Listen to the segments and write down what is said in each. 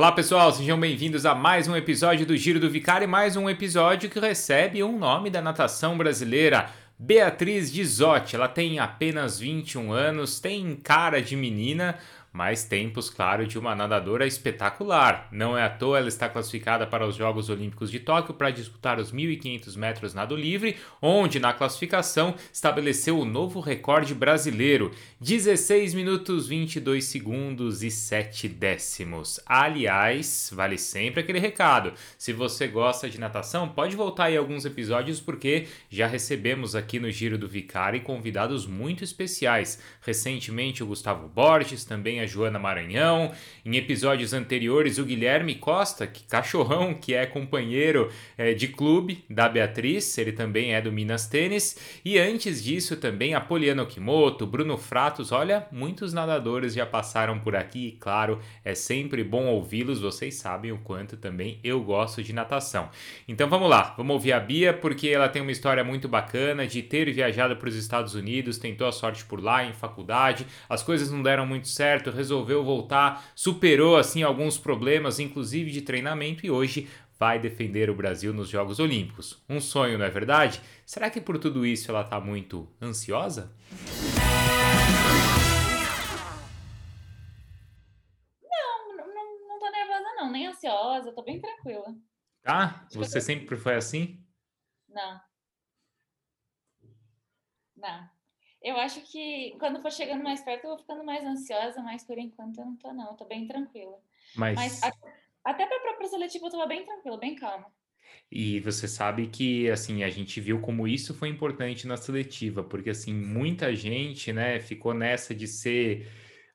Olá pessoal, sejam bem-vindos a mais um episódio do Giro do Vicário, mais um episódio que recebe um nome da natação brasileira. Beatriz Dizotti, ela tem apenas 21 anos, tem cara de menina, mas tempos, claro, de uma nadadora espetacular. Não é à toa ela está classificada para os Jogos Olímpicos de Tóquio para disputar os 1.500 metros nado livre, onde na classificação estabeleceu o novo recorde brasileiro, 16 minutos 22 segundos e 7 décimos. Aliás, vale sempre aquele recado. Se você gosta de natação, pode voltar aí alguns episódios porque já recebemos aqui no Giro do Vicari convidados muito especiais. Recentemente o Gustavo Borges, também a Joana Maranhão. Em episódios anteriores, o Guilherme Costa, que cachorrão, que é companheiro é, de clube da Beatriz, ele também é do Minas Tênis. E antes disso, também a Poliana Okimoto, Bruno Fratos. Olha, muitos nadadores já passaram por aqui e, claro, é sempre bom ouvi-los. Vocês sabem o quanto também eu gosto de natação. Então vamos lá, vamos ouvir a Bia, porque ela tem uma história muito bacana de ter viajado para os Estados Unidos, tentou a sorte por lá em faculdade, as coisas não deram muito certo resolveu voltar, superou assim alguns problemas, inclusive de treinamento, e hoje vai defender o Brasil nos Jogos Olímpicos. Um sonho, não é verdade? Será que por tudo isso ela está muito ansiosa? Não, não, não tô nervosa não, nem ansiosa, tô bem tranquila. Ah, você sempre foi assim? Não. Não. Eu acho que quando for chegando mais perto, eu vou ficando mais ansiosa, mas por enquanto eu não tô, não. Eu tô bem tranquila. Mas, mas a, até para a própria seletiva eu tô bem tranquila, bem calma. E você sabe que, assim, a gente viu como isso foi importante na seletiva, porque, assim, muita gente, né, ficou nessa de ser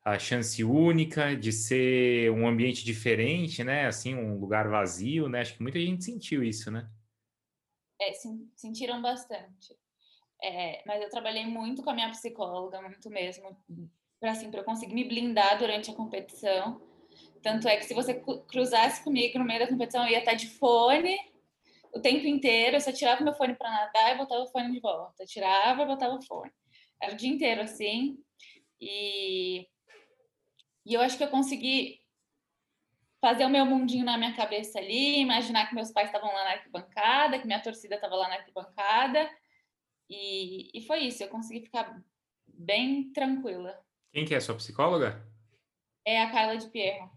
a chance única, de ser um ambiente diferente, né, assim, um lugar vazio, né, acho que muita gente sentiu isso, né? É, sim, sentiram bastante. É, mas eu trabalhei muito com a minha psicóloga, muito mesmo, para assim, eu conseguir me blindar durante a competição. Tanto é que se você cruzasse comigo no meio da competição, eu ia estar de fone o tempo inteiro. Eu só tirava meu fone para nadar e botava o fone de volta. Eu tirava e botava o fone. Era o dia inteiro assim. E, e eu acho que eu consegui fazer o meu mundinho na minha cabeça ali, imaginar que meus pais estavam lá na arquibancada, que minha torcida estava lá na arquibancada e, e foi isso, eu consegui ficar bem tranquila. Quem que é a sua psicóloga? É a Carla de Pierro.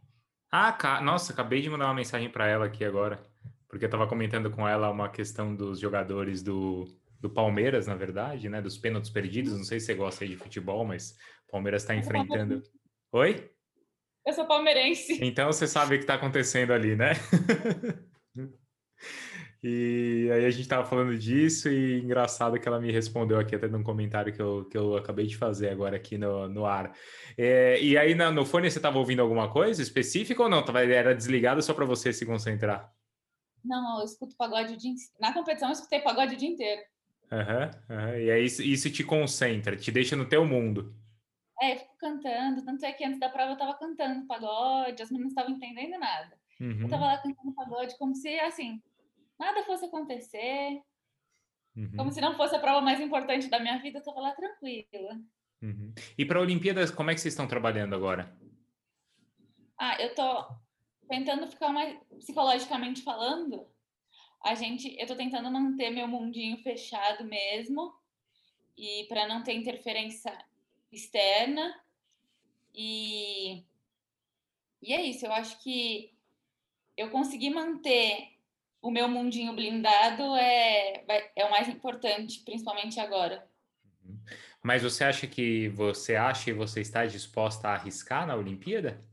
Ah, ca... nossa, acabei de mandar uma mensagem para ela aqui agora, porque eu estava comentando com ela uma questão dos jogadores do, do Palmeiras, na verdade, né? Dos pênaltis perdidos. Não sei se você gosta aí de futebol, mas o Palmeiras está enfrentando. Oi? Eu sou palmeirense. Então você sabe o que está acontecendo ali, né? E aí a gente estava falando disso e engraçado que ela me respondeu aqui até num comentário que eu, que eu acabei de fazer agora aqui no, no ar. É, e aí na, no fone você estava ouvindo alguma coisa específica ou não? Era desligado só para você se concentrar? Não, eu escuto pagode o dia Na competição eu escutei pagode o dia inteiro. Uhum, uhum. E aí isso, isso te concentra, te deixa no teu mundo. É, eu fico cantando, tanto é que antes da prova eu estava cantando pagode, as meninas não estavam entendendo nada. Uhum. Eu estava lá cantando pagode como se, assim, nada fosse acontecer. Uhum. Como se não fosse a prova mais importante da minha vida, eu estava lá tranquila. Uhum. E para a Olimpíadas, como é que vocês estão trabalhando agora? Ah, eu tô tentando ficar mais psicologicamente falando. A gente, eu tô tentando manter meu mundinho fechado mesmo e para não ter interferência externa. E e é isso, eu acho que eu consegui manter o meu mundinho blindado é, é o mais importante, principalmente agora. Uhum. Mas você acha que você acha e você está disposta a arriscar na Olimpíada?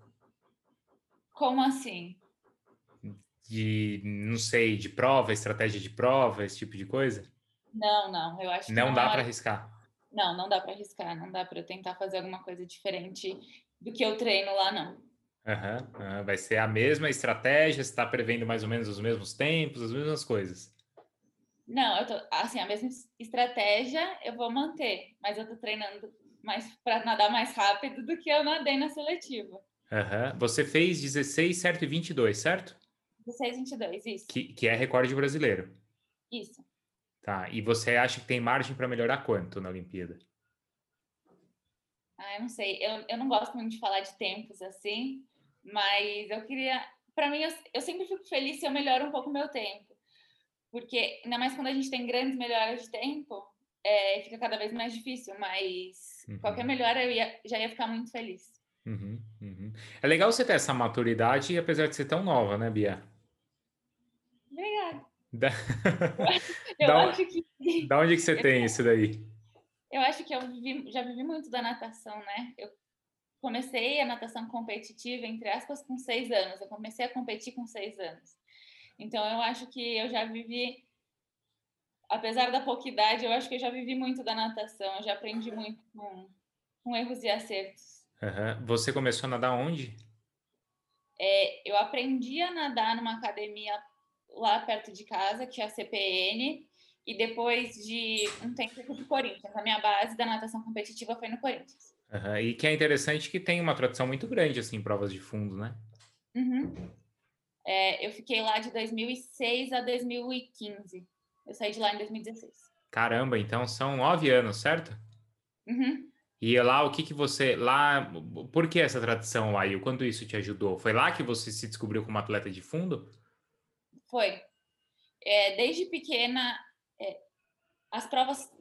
Como assim? De, não sei, de prova, estratégia de prova, esse tipo de coisa? Não, não, eu acho que não, não dá para arriscar. Não, não dá para arriscar, não dá para tentar fazer alguma coisa diferente do que eu treino lá, não. Uhum, uhum. Vai ser a mesma estratégia? Você está prevendo mais ou menos os mesmos tempos, as mesmas coisas? Não, eu tô, assim, a mesma estratégia eu vou manter, mas eu tô treinando mais para nadar mais rápido do que eu nadei na seletiva. Uhum. Você fez 16, certo? E 22, certo? 16, 22, isso. Que, que é recorde brasileiro. Isso. Tá. E você acha que tem margem para melhorar quanto na Olimpíada? Ah, eu não sei. Eu, eu não gosto muito de falar de tempos assim, mas eu queria para mim, eu, eu, sempre fico feliz se eu melhoro um pouco o meu tempo. Porque, ainda mais quando a gente tem grandes melhoras de tempo, é, fica cada vez mais difícil, mas uhum. qualquer melhora eu ia, já ia ficar muito feliz. Uhum, uhum. É legal você ter essa maturidade, apesar de ser tão nova, né, Bia? Obrigada. Da... eu da... acho que. Da onde que você tem isso daí? Eu acho que eu vivi, já vivi muito da natação, né? Eu comecei a natação competitiva, entre aspas, com seis anos. Eu comecei a competir com seis anos. Então, eu acho que eu já vivi, apesar da pouca idade, eu acho que eu já vivi muito da natação. Eu já aprendi muito com, com erros e acertos. Uhum. Você começou a nadar onde? É, eu aprendi a nadar numa academia lá perto de casa, que é a CPN, e depois de um tempo eu fui para Corinthians. A minha base da natação competitiva foi no Corinthians. Uhum. E que é interessante que tem uma tradição muito grande, assim, em provas de fundo, né? Uhum. É, eu fiquei lá de 2006 a 2015. Eu saí de lá em 2016. Caramba, então são nove anos, certo? Uhum. E lá, o que que você... Lá, por que essa tradição lá e o quanto isso te ajudou? Foi lá que você se descobriu como atleta de fundo? Foi. É, desde pequena, é, as provas...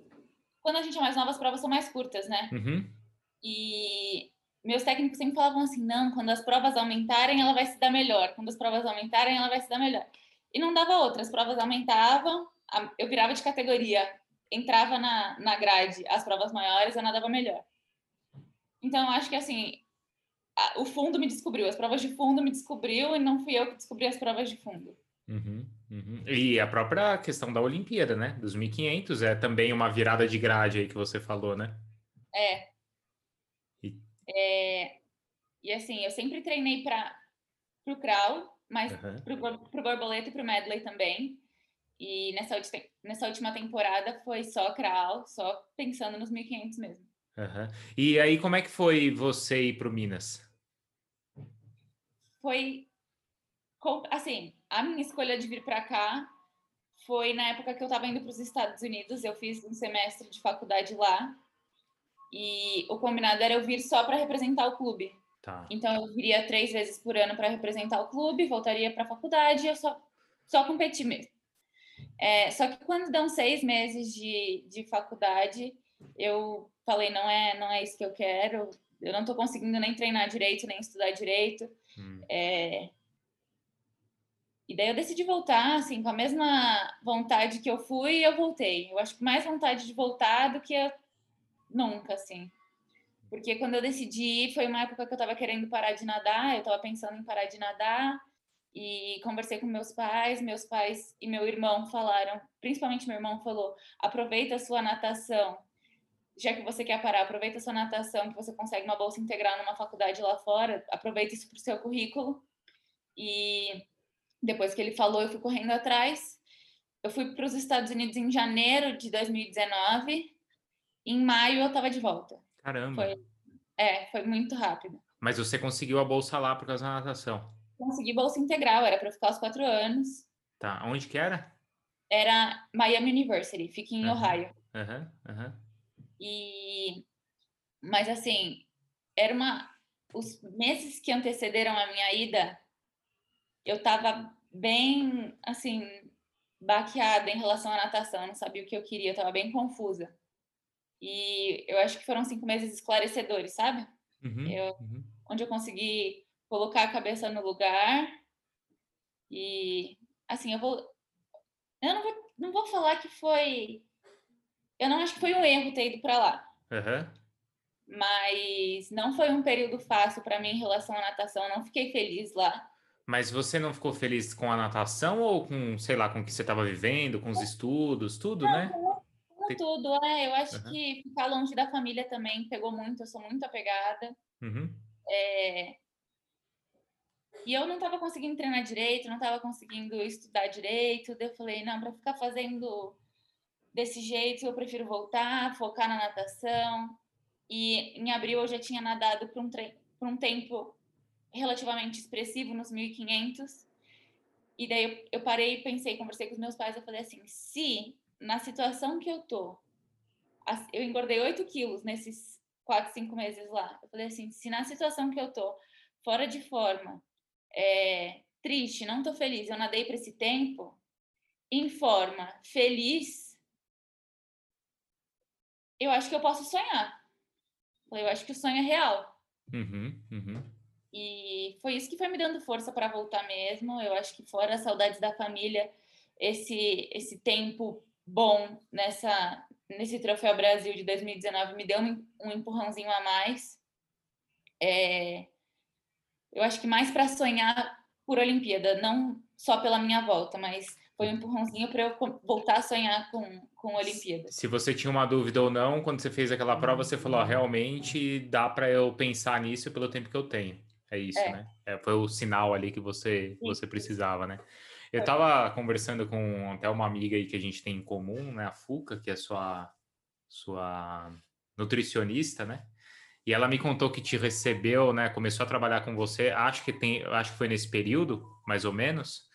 Quando a gente é mais nova, as provas são mais curtas, né? Uhum. E meus técnicos sempre falavam assim: não, quando as provas aumentarem, ela vai se dar melhor. Quando as provas aumentarem, ela vai se dar melhor. E não dava outra, as provas aumentavam, eu virava de categoria, entrava na, na grade as provas maiores, eu nadava melhor. Então, eu acho que assim, a, o fundo me descobriu, as provas de fundo me descobriu e não fui eu que descobri as provas de fundo. Uhum, uhum. E a própria questão da Olimpíada, né? Dos 1500 é também uma virada de grade aí que você falou, né? É, é, e assim, eu sempre treinei para o crawl, mas uhum. para o borboleta e para o medley também. E nessa, nessa última temporada foi só crawl, só pensando nos 1500 mesmo. Uhum. E aí, como é que foi você ir para o Minas? Foi assim, a minha escolha de vir para cá foi na época que eu estava indo para os Estados Unidos. Eu fiz um semestre de faculdade lá e o combinado era eu vir só para representar o clube. Tá. Então eu viria três vezes por ano para representar o clube, voltaria para a faculdade e eu só, só competir mesmo. É, só que quando dão seis meses de, de faculdade, eu falei, não é, não é isso que eu quero, eu não estou conseguindo nem treinar direito, nem estudar direito. Hum. É... E daí eu decidi voltar, assim, com a mesma vontade que eu fui, eu voltei. Eu acho que mais vontade de voltar do que nunca, assim. Porque quando eu decidi ir, foi uma época que eu estava querendo parar de nadar, eu estava pensando em parar de nadar, e conversei com meus pais, meus pais e meu irmão falaram, principalmente meu irmão falou, aproveita a sua natação, já que você quer parar, aproveita a sua natação, que você consegue uma bolsa integral numa faculdade lá fora, aproveita isso para o seu currículo. E depois que ele falou, eu fui correndo atrás. Eu fui para os Estados Unidos em janeiro de 2019 em maio eu estava de volta. Caramba. Foi, é, foi muito rápido. Mas você conseguiu a bolsa lá por causa da natação? Consegui bolsa integral, era para ficar os quatro anos. Tá, onde que era? Era Miami University, fica em uhum. Ohio. Aham, uhum. uhum. E... Mas assim, era uma... Os meses que antecederam a minha ida, eu estava bem, assim, baqueada em relação à natação, eu não sabia o que eu queria, eu estava bem confusa. E eu acho que foram cinco meses esclarecedores, sabe? Uhum, eu, uhum. Onde eu consegui colocar a cabeça no lugar. E, assim, eu vou. Eu não vou, não vou falar que foi. Eu não acho que foi um erro ter ido para lá. Uhum. Mas não foi um período fácil para mim em relação à natação. Eu não fiquei feliz lá. Mas você não ficou feliz com a natação ou com, sei lá, com o que você estava vivendo, com os estudos, tudo, não, né? Tem... tudo, é. Eu acho uhum. que ficar longe da família também pegou muito. Eu sou muito apegada. Uhum. É... E eu não estava conseguindo treinar direito, não estava conseguindo estudar direito. Daí eu falei, não, para ficar fazendo desse jeito, eu prefiro voltar, focar na natação. E em abril eu já tinha nadado por um, por um tempo relativamente expressivo nos 1500. E daí eu, eu parei, pensei, conversei com os meus pais, eu falei assim, se na situação que eu tô, eu engordei 8 quilos nesses 4, 5 meses lá. Eu falei assim, se na situação que eu tô, fora de forma, é, triste, não tô feliz, eu nadei para esse tempo em forma feliz, eu acho que eu posso sonhar. Eu acho que o sonho é real. Uhum, uhum. E foi isso que foi me dando força para voltar mesmo. Eu acho que fora as saudades da família, esse esse tempo bom nessa nesse Troféu Brasil de 2019 me deu um, um empurrãozinho a mais. É, eu acho que mais para sonhar por Olimpíada, não só pela minha volta, mas foi um empurrãozinho para eu voltar a sonhar com, com Olimpíada. Se você tinha uma dúvida ou não, quando você fez aquela prova, você falou: realmente dá para eu pensar nisso pelo tempo que eu tenho. É isso, é. né? É, foi o sinal ali que você, você precisava, né? Eu estava conversando com até uma amiga aí que a gente tem em comum, né? A Fuca, que é sua, sua nutricionista, né? E ela me contou que te recebeu, né? Começou a trabalhar com você. Acho que tem, acho que foi nesse período, mais ou menos,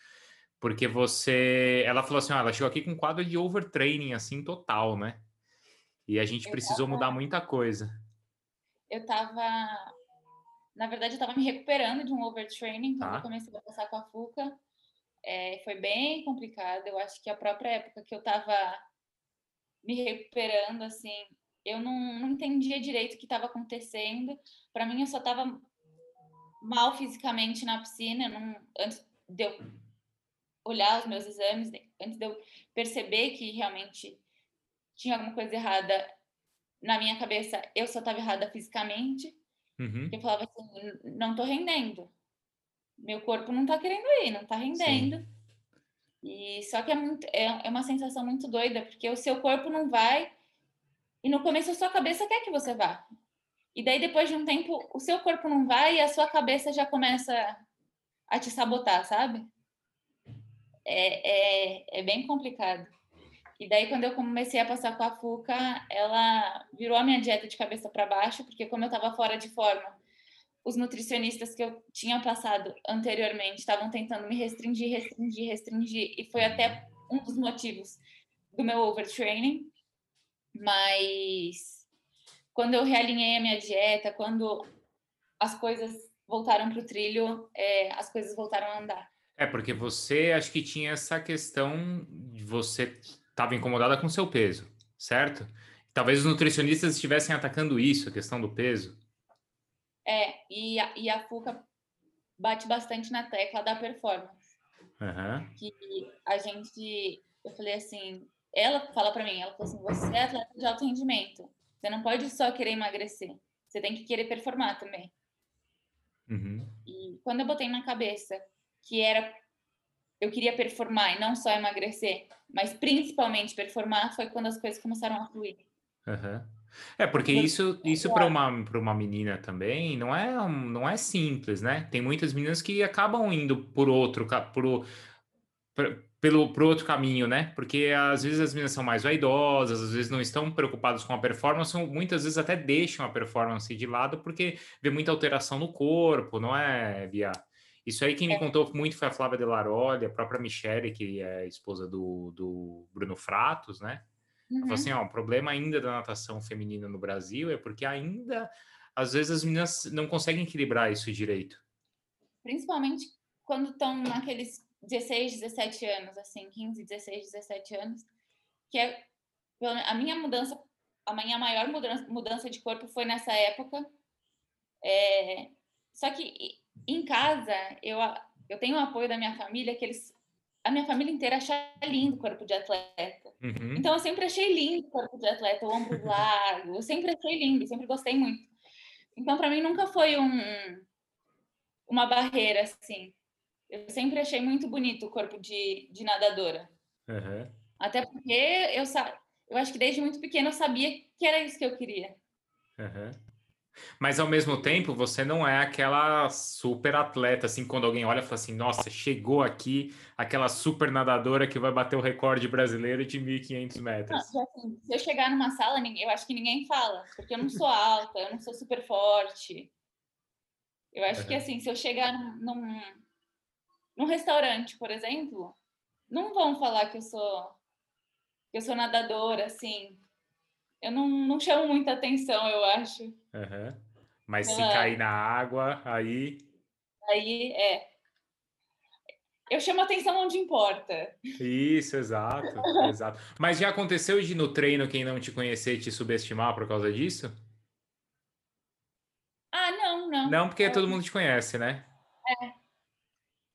porque você, ela falou assim, ah, ela chegou aqui com um quadro de overtraining assim total, né? E a gente eu precisou tava... mudar muita coisa. Eu tava, na verdade, eu tava me recuperando de um overtraining quando ah. eu comecei a passar com a Fuca. É, foi bem complicado. Eu acho que a própria época que eu tava me recuperando, assim, eu não, não entendia direito o que estava acontecendo. Para mim, eu só estava mal fisicamente na piscina. Não, antes de eu olhar os meus exames, antes de eu perceber que realmente tinha alguma coisa errada na minha cabeça, eu só estava errada fisicamente. Uhum. Eu falava assim: não estou rendendo. Meu corpo não está querendo ir, não está rendendo. Sim. E só que é, muito, é, é uma sensação muito doida, porque o seu corpo não vai e no começo a sua cabeça quer que você vá. E daí depois de um tempo o seu corpo não vai e a sua cabeça já começa a te sabotar, sabe? É, é, é bem complicado. E daí quando eu comecei a passar com a Fuca, ela virou a minha dieta de cabeça para baixo, porque como eu estava fora de forma, os nutricionistas que eu tinha passado anteriormente estavam tentando me restringir, restringir, restringir, e foi até um dos motivos do meu overtraining. Mas quando eu realinhei a minha dieta, quando as coisas voltaram para o trilho, é, as coisas voltaram a andar. É, porque você acho que tinha essa questão de você estava incomodada com seu peso, certo? Talvez os nutricionistas estivessem atacando isso, a questão do peso. É, e a, e a FUCA bate bastante na tecla da performance. Uhum. Que a gente, eu falei assim, ela fala para mim, ela falou assim, você é atleta de alto rendimento, você não pode só querer emagrecer, você tem que querer performar também. Uhum. E quando eu botei na cabeça que era eu queria performar e não só emagrecer, mas principalmente performar, foi quando as coisas começaram a fluir. Uhum. É, porque isso, isso para uma, uma menina também não é, não é simples, né? Tem muitas meninas que acabam indo por outro, por, pelo pro outro caminho, né? Porque às vezes as meninas são mais vaidosas, às vezes não estão preocupadas com a performance, muitas vezes até deixam a performance de lado porque vê muita alteração no corpo, não é, Bia? Isso aí quem me é. contou muito foi a Flávia Delaroli, a própria Michelle, que é esposa do, do Bruno Fratos, né? Uhum. Falou assim, ó, o problema ainda da natação feminina no Brasil é porque ainda, às vezes, as meninas não conseguem equilibrar isso direito. Principalmente quando estão naqueles 16, 17 anos, assim, 15, 16, 17 anos, que é a minha mudança, a minha maior mudança, mudança de corpo foi nessa época. É, só que em casa eu eu tenho o apoio da minha família que eles a minha família inteira acha lindo o corpo de atleta. Uhum. Então eu sempre achei lindo o corpo de atleta, o ombro largo, eu sempre achei lindo, sempre gostei muito. Então para mim nunca foi um uma barreira assim. Eu sempre achei muito bonito o corpo de, de nadadora. Uhum. Até porque eu, eu acho que desde muito pequena eu sabia que era isso que eu queria. Uhum. Mas ao mesmo tempo, você não é aquela super atleta, assim, quando alguém olha e fala assim, nossa, chegou aqui aquela super nadadora que vai bater o recorde brasileiro de 1.500 metros. Não, assim, se eu chegar numa sala, eu acho que ninguém fala, porque eu não sou alta, eu não sou super forte. Eu acho uhum. que, assim, se eu chegar num, num restaurante, por exemplo, não vão falar que eu sou que eu sou nadadora, assim. Eu não, não chamo muita atenção, eu acho. Uhum. Mas Pela... se cair na água, aí. Aí é. eu chamo atenção onde importa. Isso, exato, exato. Mas já aconteceu de no treino quem não te conhecer te subestimar por causa disso? Ah, não, não. Não, porque todo mundo te conhece, né? É.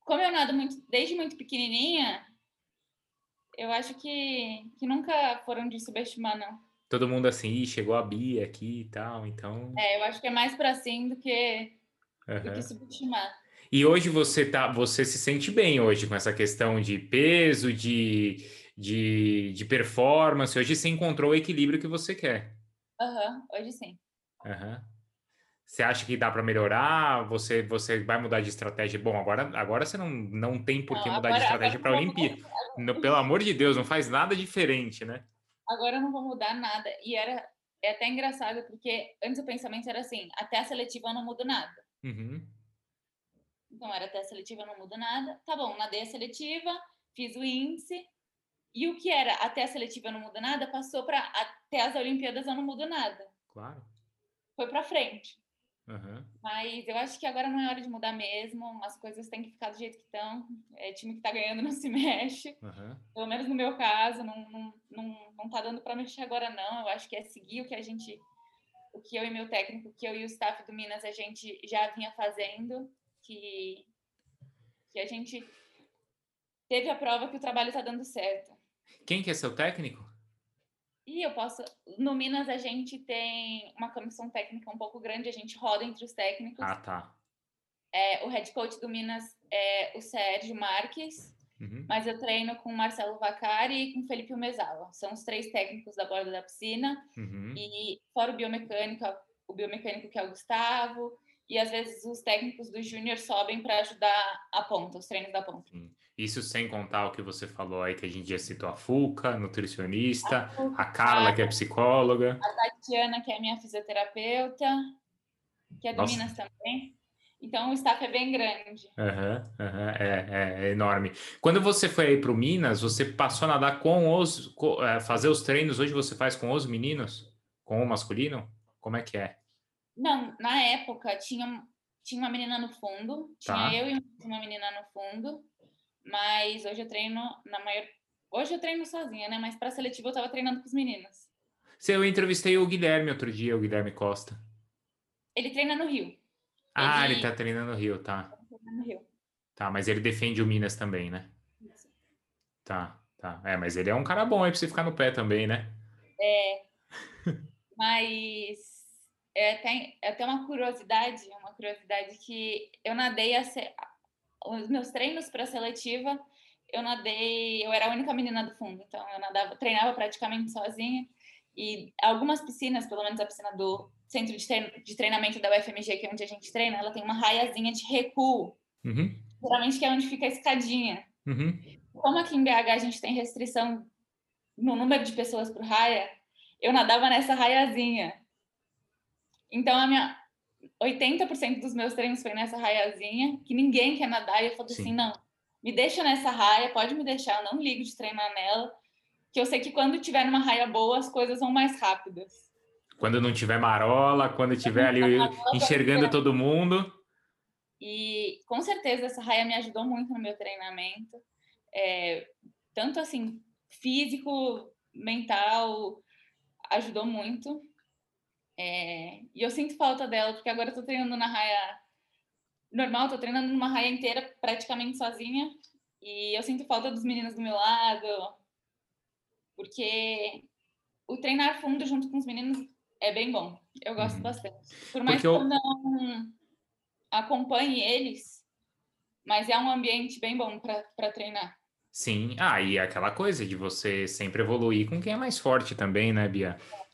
Como eu nado muito, desde muito pequenininha, eu acho que, que nunca foram de subestimar, não. Todo mundo assim, Ih, chegou a Bia aqui e tal, então. É, eu acho que é mais para assim do que, uhum. do que subestimar. E hoje você tá, você se sente bem hoje com essa questão de peso, de, de, de performance. Hoje você encontrou o equilíbrio que você quer. Aham, uhum, hoje sim. Uhum. Você acha que dá para melhorar? Você, você vai mudar de estratégia? Bom, agora, agora você não, não tem por que mudar agora, de estratégia para a Olimpíada. Pelo amor de Deus, não faz nada diferente, né? Agora eu não vou mudar nada. E era é até engraçado, porque antes o pensamento era assim: até a seletiva eu não mudo nada. Uhum. Então era até a seletiva eu não mudo nada. Tá bom, nadei a seletiva, fiz o índice. E o que era até a seletiva eu não mudo nada passou para até as Olimpíadas eu não mudo nada. Claro. Foi para frente. Uhum. Mas eu acho que agora não é hora de mudar mesmo. As coisas têm que ficar do jeito que estão. É time que está ganhando não se mexe. Uhum. Pelo menos no meu caso, não, não, não, não tá dando para mexer agora, não. Eu acho que é seguir o que a gente. O que eu e meu técnico, o que eu e o staff do Minas a gente já vinha fazendo. Que, que a gente teve a prova que o trabalho está dando certo. Quem que é seu técnico? E eu posso. No Minas a gente tem uma comissão técnica um pouco grande, a gente roda entre os técnicos. Ah, tá. É, o head coach do Minas é o Sérgio Marques, uhum. mas eu treino com o Marcelo Vacari e com o Felipe Umezawa. São os três técnicos da borda da piscina. Uhum. E fora o biomecânico, o biomecânico que é o Gustavo, e às vezes os técnicos do Júnior sobem para ajudar a ponta, os treinos da ponta. Isso sem contar o que você falou aí, que a gente já citou a Fuca, nutricionista, a, a Carla, que é psicóloga. A Tatiana, que é minha fisioterapeuta, que é do Nossa. Minas também. Então o staff é bem grande. Uhum, uhum, é, é, é, enorme. Quando você foi aí para o Minas, você passou a nadar com os. Com, é, fazer os treinos hoje você faz com os meninos? Com o masculino? Como é que é? Não, na época tinha, tinha uma menina no fundo, tinha tá. eu e uma menina no fundo. Mas hoje eu treino na maior. Hoje eu treino sozinha, né? Mas para seletiva eu tava treinando com os meninos. Se eu entrevistei o Guilherme outro dia, o Guilherme Costa. Ele treina no Rio. Ah, ele, ele tá treinando no Rio, tá. Tá no Rio. Tá, mas ele defende o Minas também, né? Isso. Tá, tá. É, mas ele é um cara bom aí pra você ficar no pé também, né? É. mas é até, é até uma curiosidade, uma curiosidade que eu nadei a, os meus treinos para seletiva, eu nadei, eu era a única menina do fundo, então eu nadava, treinava praticamente sozinha. E algumas piscinas, pelo menos a piscina do centro de, treino, de treinamento da UFMG, que é onde a gente treina, ela tem uma raiazinha de recuo. Uhum. Geralmente que é onde fica a escadinha. Uhum. Como aqui em BH a gente tem restrição no número de pessoas por raia, eu nadava nessa raiazinha. Então a minha 80% dos meus treinos foi nessa raiazinha, que ninguém quer nadar, e eu falei assim, não, me deixa nessa raia, pode me deixar, eu não ligo de treinar nela, que eu sei que quando tiver numa raia boa, as coisas vão mais rápidas. Quando não tiver marola, quando tiver ali enxergando todo mundo. E com certeza essa raia me ajudou muito no meu treinamento, é, tanto assim, físico, mental, ajudou muito. É, e eu sinto falta dela, porque agora eu tô treinando na raia normal, tô treinando numa raia inteira praticamente sozinha. E eu sinto falta dos meninos do meu lado, porque o treinar fundo junto com os meninos é bem bom. Eu gosto uhum. bastante. Por mais porque que eu não acompanhe eles, mas é um ambiente bem bom para treinar. Sim, ah, e aquela coisa de você sempre evoluir com quem é mais forte também, né, Bia? É.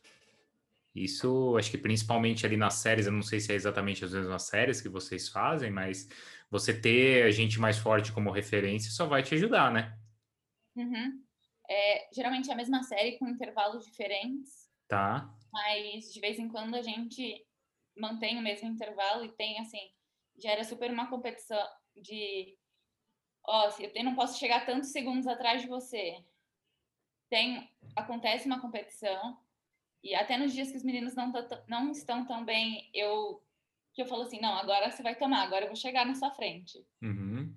Isso, acho que principalmente ali nas séries, eu não sei se é exatamente as mesmas séries que vocês fazem, mas você ter a gente mais forte como referência só vai te ajudar, né? Uhum. É, geralmente é a mesma série com intervalos diferentes. Tá. Mas de vez em quando a gente mantém o mesmo intervalo e tem, assim, gera super uma competição de. Ó, se eu não posso chegar tantos segundos atrás de você. Tem, acontece uma competição e até nos dias que os meninos não, não estão tão bem, eu que eu falo assim, não, agora você vai tomar, agora eu vou chegar na sua frente. Uhum.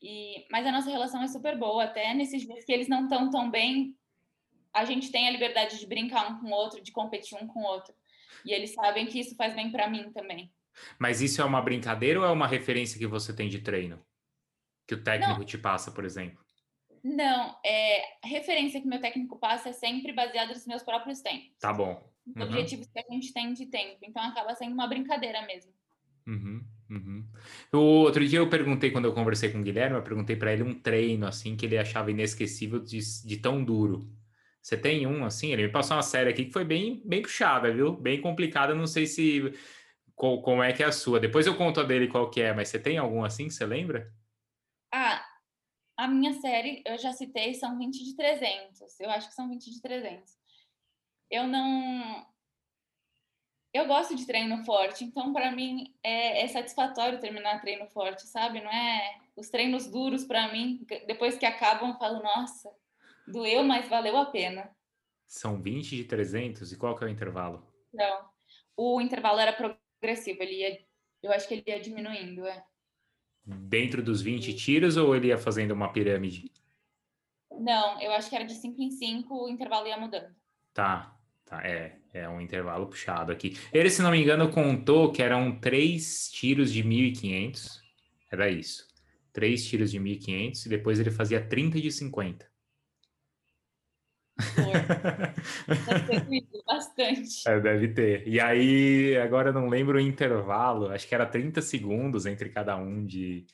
E, mas a nossa relação é super boa, até nesses dias que eles não estão tão bem, a gente tem a liberdade de brincar um com o outro, de competir um com o outro. E eles sabem que isso faz bem para mim também. Mas isso é uma brincadeira ou é uma referência que você tem de treino? Que o técnico não, te passa, por exemplo? Não, é, a referência que meu técnico passa é sempre baseada nos meus próprios tempos. Tá bom. Uhum. Objetivos que a gente tem de tempo. Então acaba sendo uma brincadeira mesmo. Uhum, uhum. O outro dia eu perguntei, quando eu conversei com o Guilherme, eu perguntei para ele um treino assim que ele achava inesquecível de, de tão duro. Você tem um assim? Ele me passou uma série aqui que foi bem, bem puxada, viu? Bem complicada. Não sei se qual, como é que é a sua. Depois eu conto a dele qual que é, mas você tem algum assim que você lembra? Ah, a minha série, eu já citei, são 20 de 300. Eu acho que são 20 de 300. Eu não eu gosto de treino forte, então para mim é, é, satisfatório terminar treino forte, sabe? Não é os treinos duros para mim, depois que acabam, eu falo, nossa, doeu, mas valeu a pena. São 20 de 300 e qual que é o intervalo? Não, o intervalo era progressivo, ele ia, eu acho que ele ia diminuindo, é. Dentro dos 20 tiros ou ele ia fazendo uma pirâmide? Não, eu acho que era de 5 em 5, o intervalo ia mudando. Tá, Tá, é, é um intervalo puxado aqui. Ele, se não me engano, contou que eram três tiros de 1.500. Era isso. Três tiros de 1.500 e depois ele fazia 30 de 50. bastante. É, deve ter. E aí, agora eu não lembro o intervalo, acho que era 30 segundos entre cada um de,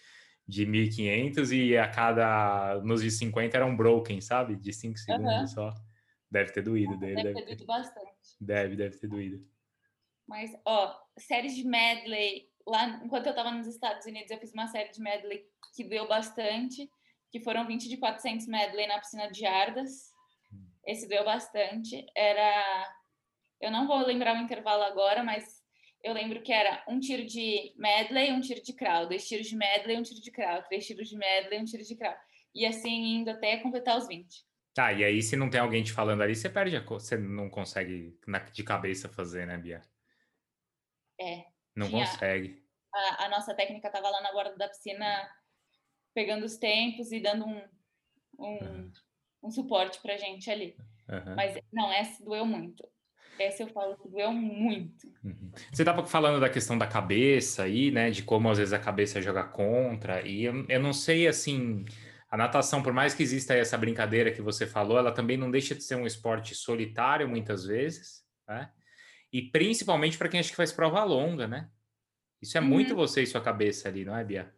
de 1.500 e a cada, nos de 50 era um broken, sabe? De 5 segundos uhum. só. Deve ter doído dele. Deve, deve ter doído bastante. Deve, deve ter doído. Mas, ó, séries de medley. Lá, enquanto eu tava nos Estados Unidos, eu fiz uma série de medley que doeu bastante, que foram 20 de 400 medley na piscina de Ardas. Esse doeu bastante. Era. Eu não vou lembrar o intervalo agora, mas eu lembro que era um tiro de medley, um tiro de crawl, dois tiros de medley, um tiro de crawl, três tiros de medley, um tiro de crawl. E assim indo até completar os 20. Tá, e aí se não tem alguém te falando ali, você perde a você não consegue de cabeça fazer, né, Bia? É. Não consegue. A, a, nossa técnica tava lá na borda da piscina pegando os tempos e dando um, um, uhum. Um suporte pra gente ali. Uhum. Mas não, essa doeu muito. Essa eu falo que doeu muito. Uhum. Você estava falando da questão da cabeça aí, né? De como às vezes a cabeça joga contra. E eu, eu não sei assim a natação, por mais que exista essa brincadeira que você falou, ela também não deixa de ser um esporte solitário muitas vezes, né? E principalmente para quem acha que faz prova longa, né? Isso é uhum. muito você e sua cabeça ali, não é, Bia?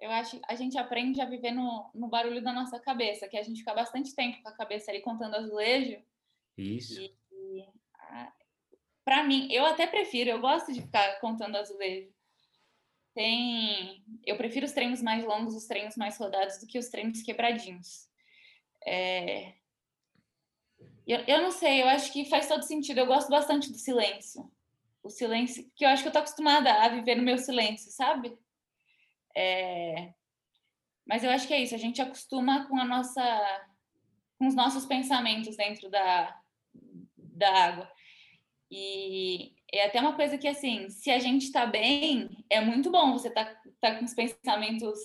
Eu acho que a gente aprende a viver no, no barulho da nossa cabeça, que a gente fica bastante tempo com a cabeça ali contando azulejo. Isso. E, e para mim, eu até prefiro, eu gosto de ficar contando azulejo tem. Eu prefiro os treinos mais longos, os treinos mais rodados, do que os treinos quebradinhos. É... Eu, eu não sei, eu acho que faz todo sentido. Eu gosto bastante do silêncio. O silêncio, que eu acho que eu tô acostumada a viver no meu silêncio, sabe? É... Mas eu acho que é isso, a gente acostuma com a nossa com os nossos pensamentos dentro da, da água. E é até uma coisa que, assim, se a gente está bem, é muito bom você tá, tá com os pensamentos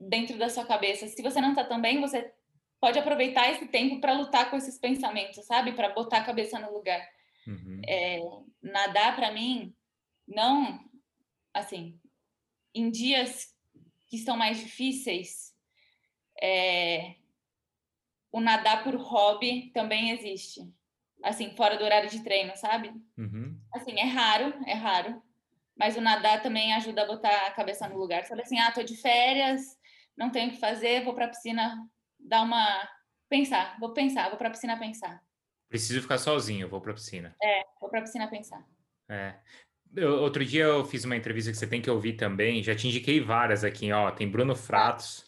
dentro da sua cabeça. Se você não está tão bem, você pode aproveitar esse tempo para lutar com esses pensamentos, sabe? Para botar a cabeça no lugar. Uhum. É, nadar, para mim, não. Assim, em dias que estão mais difíceis, é, o nadar por hobby também existe assim, fora do horário de treino, sabe? Uhum. Assim, é raro, é raro. Mas o nadar também ajuda a botar a cabeça no lugar. Sabe assim, ah, tô de férias, não tenho o que fazer, vou pra piscina dar uma. pensar, vou pensar, vou pra piscina pensar. Preciso ficar sozinho, vou pra piscina. É, vou pra piscina pensar. É. Eu, outro dia eu fiz uma entrevista que você tem que ouvir também, já te indiquei várias aqui, ó. Tem Bruno Fratos,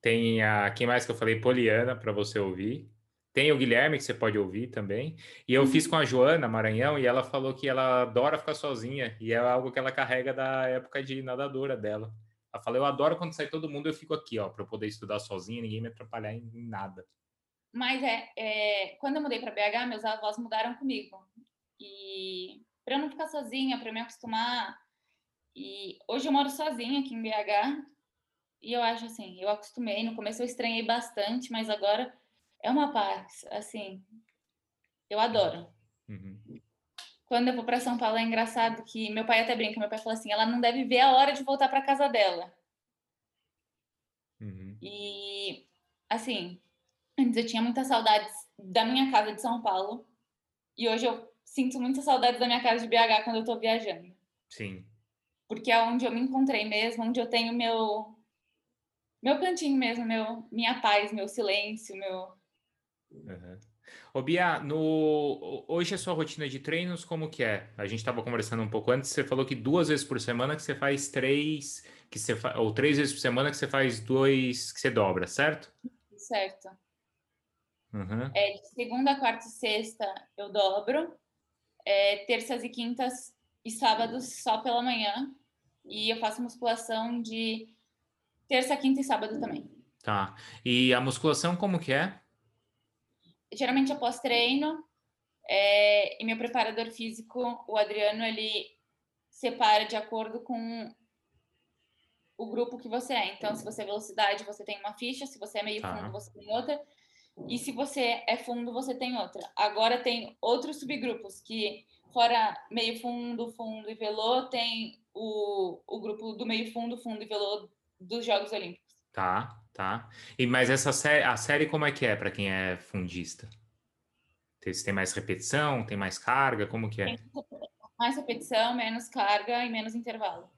tem a. Quem mais que eu falei? Poliana, para você ouvir. Tem o Guilherme, que você pode ouvir também. E eu fiz uhum. com a Joana Maranhão e ela falou que ela adora ficar sozinha e é algo que ela carrega da época de nadadora dela. Ela falou: Eu adoro quando sai todo mundo, eu fico aqui, ó, para poder estudar sozinha, ninguém me atrapalhar em, em nada. Mas é, é, quando eu mudei para BH, meus avós mudaram comigo. E para eu não ficar sozinha, para me acostumar. E hoje eu moro sozinha aqui em BH. E eu acho assim, eu acostumei, no começo eu estranhei bastante, mas agora é uma paz, assim, eu adoro. Uhum. Quando eu vou para São Paulo é engraçado que meu pai até brinca, meu pai fala assim, ela não deve ver a hora de voltar para casa dela. Uhum. E assim, antes eu tinha muitas saudades da minha casa de São Paulo e hoje eu sinto muitas saudades da minha casa de BH quando eu estou viajando. Sim. Porque é onde eu me encontrei mesmo, onde eu tenho meu meu cantinho mesmo, meu minha paz, meu silêncio, meu Uhum. Ô Bia, no... hoje a sua rotina de treinos como que é? A gente estava conversando um pouco antes, você falou que duas vezes por semana que você faz três, que você fa... ou três vezes por semana que você faz dois, que você dobra, certo? Certo. Uhum. É, de segunda, quarta e sexta eu dobro, é, terças e quintas e sábados só pela manhã, e eu faço musculação de terça, quinta e sábado também. Tá. E a musculação como que é? geralmente após treino, é, e meu preparador físico, o Adriano, ele separa de acordo com o grupo que você é. Então, se você é velocidade, você tem uma ficha, se você é meio tá. fundo, você tem outra, e se você é fundo, você tem outra. Agora tem outros subgrupos que, fora meio fundo, fundo e velô, tem o, o grupo do meio fundo, fundo e velô dos Jogos Olímpicos. Tá, tá. E mas essa série, a série como é que é para quem é fundista? Tem, tem mais repetição, tem mais carga, como que é? Mais repetição, menos carga e menos intervalo.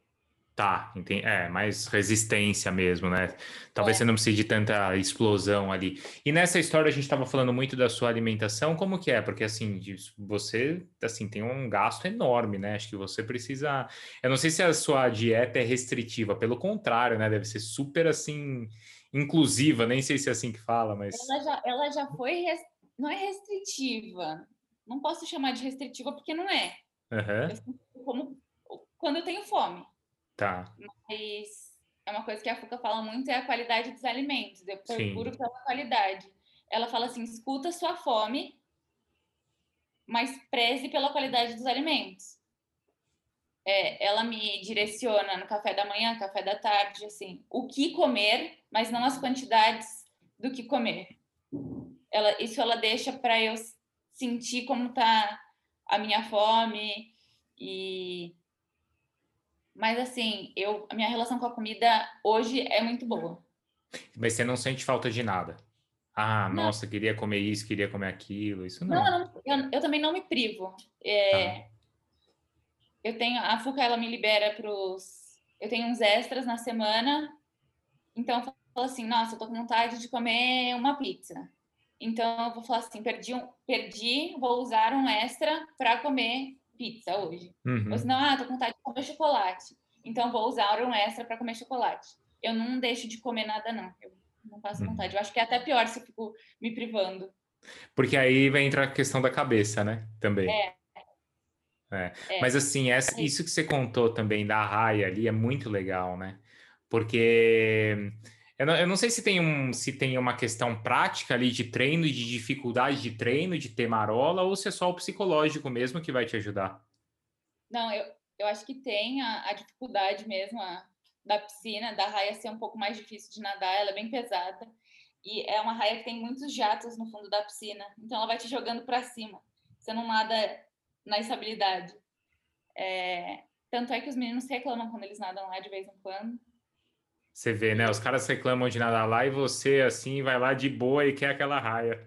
Tá, entendi. É, mais resistência mesmo, né? Talvez é. você não precise de tanta explosão ali. E nessa história a gente estava falando muito da sua alimentação, como que é? Porque assim, você assim tem um gasto enorme, né? Acho que você precisa. Eu não sei se a sua dieta é restritiva, pelo contrário, né? Deve ser super assim inclusiva, nem sei se é assim que fala, mas. Ela já, ela já foi. Rest... Não é restritiva. Não posso chamar de restritiva porque não é. Uhum. Eu, como quando eu tenho fome. Tá. Mas é uma coisa que a Fuca fala muito é a qualidade dos alimentos. Eu procuro Sim. pela qualidade. Ela fala assim: escuta sua fome, mas preze pela qualidade dos alimentos. É, ela me direciona no café da manhã, café da tarde, assim, o que comer, mas não as quantidades do que comer. Ela, isso ela deixa para eu sentir como tá a minha fome e mas assim, eu, a minha relação com a comida hoje é muito boa. Mas você não sente falta de nada? Ah, não. nossa, queria comer isso, queria comer aquilo, isso não. Não, eu, eu também não me privo. É, ah. Eu tenho, a Fuca, ela me libera para os... Eu tenho uns extras na semana, então eu falo assim, nossa, eu tô com vontade de comer uma pizza. Então eu vou falar assim, perdi, um, perdi vou usar um extra para comer pizza hoje. Uhum. Ou senão, ah, tô com vontade de comer chocolate. Então vou usar um extra para comer chocolate. Eu não deixo de comer nada, não. Eu não passo uhum. vontade. Eu acho que é até pior se eu fico me privando. Porque aí vai entrar a questão da cabeça, né? Também. É. É. é. Mas assim, essa, é. isso que você contou também da raia ali é muito legal, né? Porque eu não, eu não sei se tem, um, se tem uma questão prática ali de treino, de dificuldade de treino, de ter marola, ou se é só o psicológico mesmo que vai te ajudar. Não, eu, eu acho que tem a, a dificuldade mesmo a, da piscina, da raia ser um pouco mais difícil de nadar, ela é bem pesada. E é uma raia que tem muitos jatos no fundo da piscina, então ela vai te jogando para cima. Você não nada na estabilidade. É, tanto é que os meninos reclamam quando eles nadam lá de vez em quando. Você vê, né? Os caras reclamam de nadar lá e você, assim, vai lá de boa e quer aquela raia.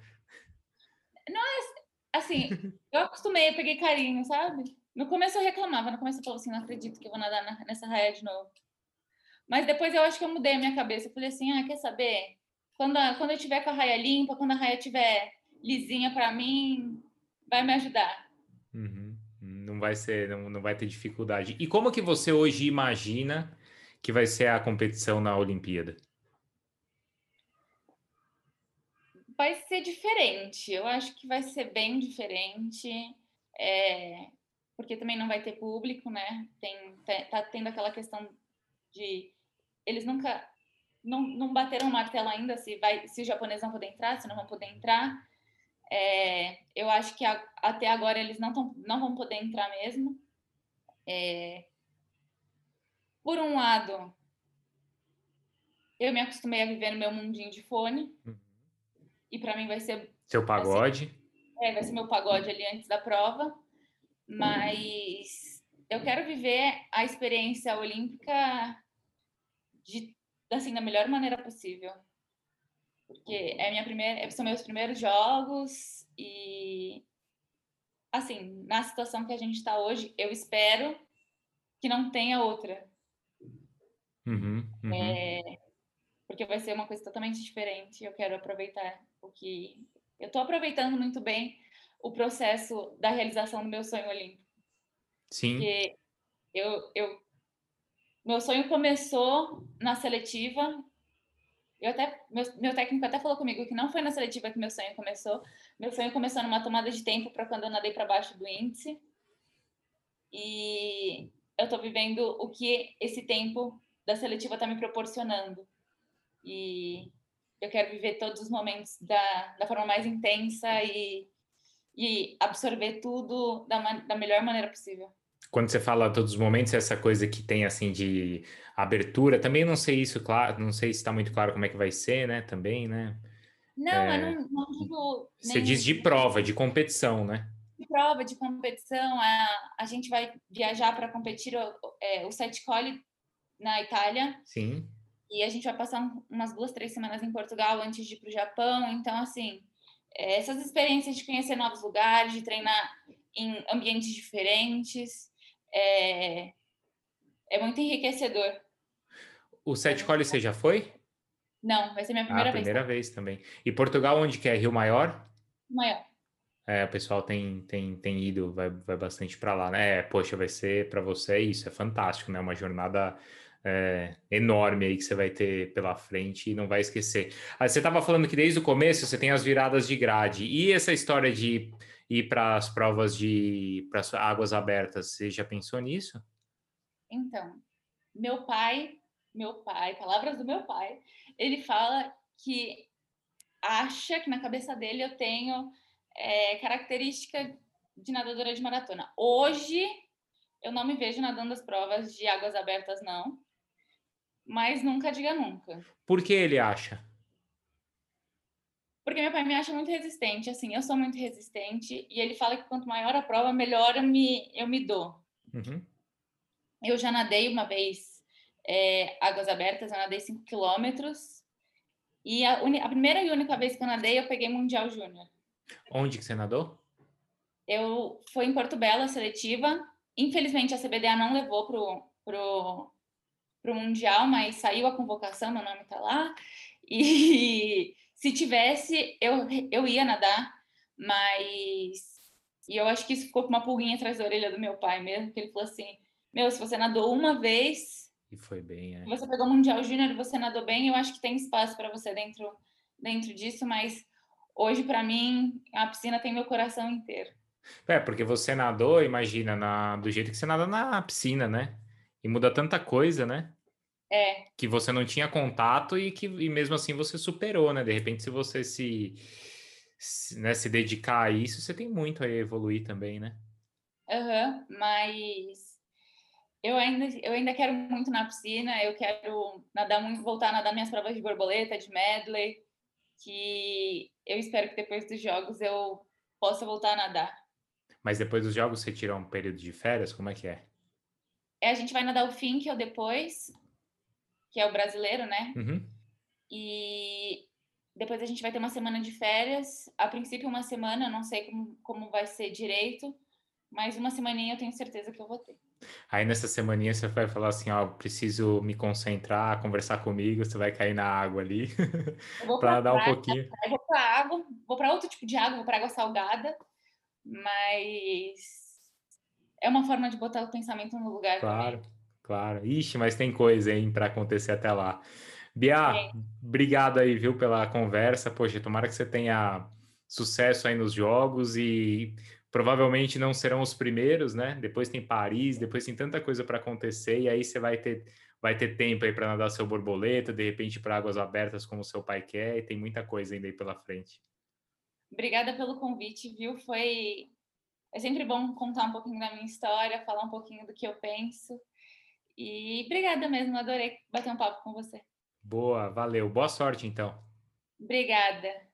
Não é assim, eu acostumei, eu peguei carinho, sabe? No começo eu reclamava, no começo eu falava assim, não acredito que eu vou nadar na, nessa raia de novo. Mas depois eu acho que eu mudei a minha cabeça. Eu falei assim, ah, quer saber? Quando, a, quando eu tiver com a raia limpa, quando a raia tiver lisinha para mim, vai me ajudar. Uhum. Não vai ser, não, não vai ter dificuldade. E como que você hoje imagina que vai ser a competição na Olimpíada? Vai ser diferente. Eu acho que vai ser bem diferente. É, porque também não vai ter público, né? Tem, tá tendo aquela questão de eles nunca não, não bateram o martelo ainda se vai se os japoneses vão poder entrar, se não vão poder entrar. É, eu acho que a, até agora eles não, tão, não vão poder entrar mesmo. É, por um lado, eu me acostumei a viver no meu mundinho de fone. Uhum. E para mim vai ser. Seu pagode? Vai ser, é, vai ser meu pagode ali antes da prova. Mas eu quero viver a experiência olímpica de, assim, da melhor maneira possível. Porque é minha primeira, são meus primeiros jogos e assim, na situação que a gente está hoje, eu espero que não tenha outra. Uhum, uhum. É, porque vai ser uma coisa totalmente diferente. Eu quero aproveitar o que. Eu estou aproveitando muito bem o processo da realização do meu sonho olímpico. Sim. Porque eu, eu, meu sonho começou na seletiva. Eu até, meu, meu técnico até falou comigo que não foi na seletiva que meu sonho começou. Meu sonho começou numa tomada de tempo para quando eu nadei para baixo do índice. E eu estou vivendo o que esse tempo da seletiva está me proporcionando. E eu quero viver todos os momentos da, da forma mais intensa e, e absorver tudo da, da melhor maneira possível. Quando você fala todos os momentos, essa coisa que tem assim de abertura, também não sei isso, claro, não sei se está muito claro como é que vai ser, né? Também, né? Não, é, eu não, não digo. Você diz de prova, de competição, né? De prova, de competição, a, a gente vai viajar para competir o, é, o Set Colli na Itália. Sim. E a gente vai passar umas duas, três semanas em Portugal antes de ir para o Japão. Então, assim, é, essas experiências de conhecer novos lugares, de treinar em ambientes diferentes, é, é muito enriquecedor. O Sete Colli você já foi? Não, vai ser minha primeira, ah, vez. primeira vez também. E Portugal, onde que é? Rio Maior? Maior. É, o pessoal tem, tem, tem ido, vai, vai bastante para lá, né? É, poxa, vai ser para você isso, é fantástico, né? Uma jornada é, enorme aí que você vai ter pela frente e não vai esquecer. Aí você estava falando que desde o começo você tem as viradas de grade. E essa história de ir para as provas de para águas abertas, você já pensou nisso? Então, meu pai, meu pai, palavras do meu pai, ele fala que acha que na cabeça dele eu tenho é, característica de nadadora de maratona. Hoje eu não me vejo nadando as provas de águas abertas, não mas nunca diga nunca. Por que ele acha? Porque meu pai me acha muito resistente, assim, eu sou muito resistente, e ele fala que quanto maior a prova, melhor eu me, eu me dou. Uhum. Eu já nadei uma vez é, águas abertas, eu nadei 5 quilômetros, e a, a, primeira e única vez que eu nadei, eu peguei Mundial Júnior. Onde que você nadou? Eu fui em Porto Belo, a seletiva. Infelizmente, a CBDA não levou pro, pro, para o Mundial, mas saiu a convocação, meu nome está lá. E se tivesse, eu, eu ia nadar, mas. E eu acho que isso ficou com uma pulguinha atrás da orelha do meu pai mesmo, que ele falou assim: Meu, se você nadou uma vez. E foi bem, é. Você pegou o Mundial Júnior você nadou bem, eu acho que tem espaço para você dentro, dentro disso, mas hoje, para mim, a piscina tem meu coração inteiro. É, porque você nadou, imagina, na, do jeito que você nada na piscina, né? E muda tanta coisa, né? É. Que você não tinha contato e que e mesmo assim você superou, né? De repente, se você se, se, né, se dedicar a isso, você tem muito a evoluir também, né? Aham, uhum, mas eu ainda, eu ainda quero muito na piscina, eu quero nadar muito, voltar a nadar minhas provas de borboleta, de medley, que eu espero que depois dos jogos eu possa voltar a nadar. Mas depois dos jogos você tira um período de férias? Como é que é? É, a gente vai nadar o fim, que é o depois, que é o brasileiro, né? Uhum. E depois a gente vai ter uma semana de férias. A princípio, uma semana, não sei como, como vai ser direito, mas uma semaninha eu tenho certeza que eu vou ter. Aí nessa semaninha você vai falar assim, ó, preciso me concentrar, conversar comigo, você vai cair na água ali para dar um pouquinho. Eu vou para água, vou para outro tipo de água, vou para água salgada, mas é uma forma de botar o pensamento no lugar. Claro. Também. Claro. Ixi, mas tem coisa, hein, para acontecer até lá. Bia, é. obrigado aí, viu, pela conversa. Poxa, tomara que você tenha sucesso aí nos jogos e provavelmente não serão os primeiros, né? Depois tem Paris, depois tem tanta coisa para acontecer e aí você vai ter vai ter tempo aí para nadar seu borboleta, de repente para águas abertas como seu pai quer, e tem muita coisa ainda aí pela frente. Obrigada pelo convite, viu? Foi é sempre bom contar um pouquinho da minha história, falar um pouquinho do que eu penso. E obrigada mesmo, adorei bater um papo com você. Boa, valeu. Boa sorte então. Obrigada.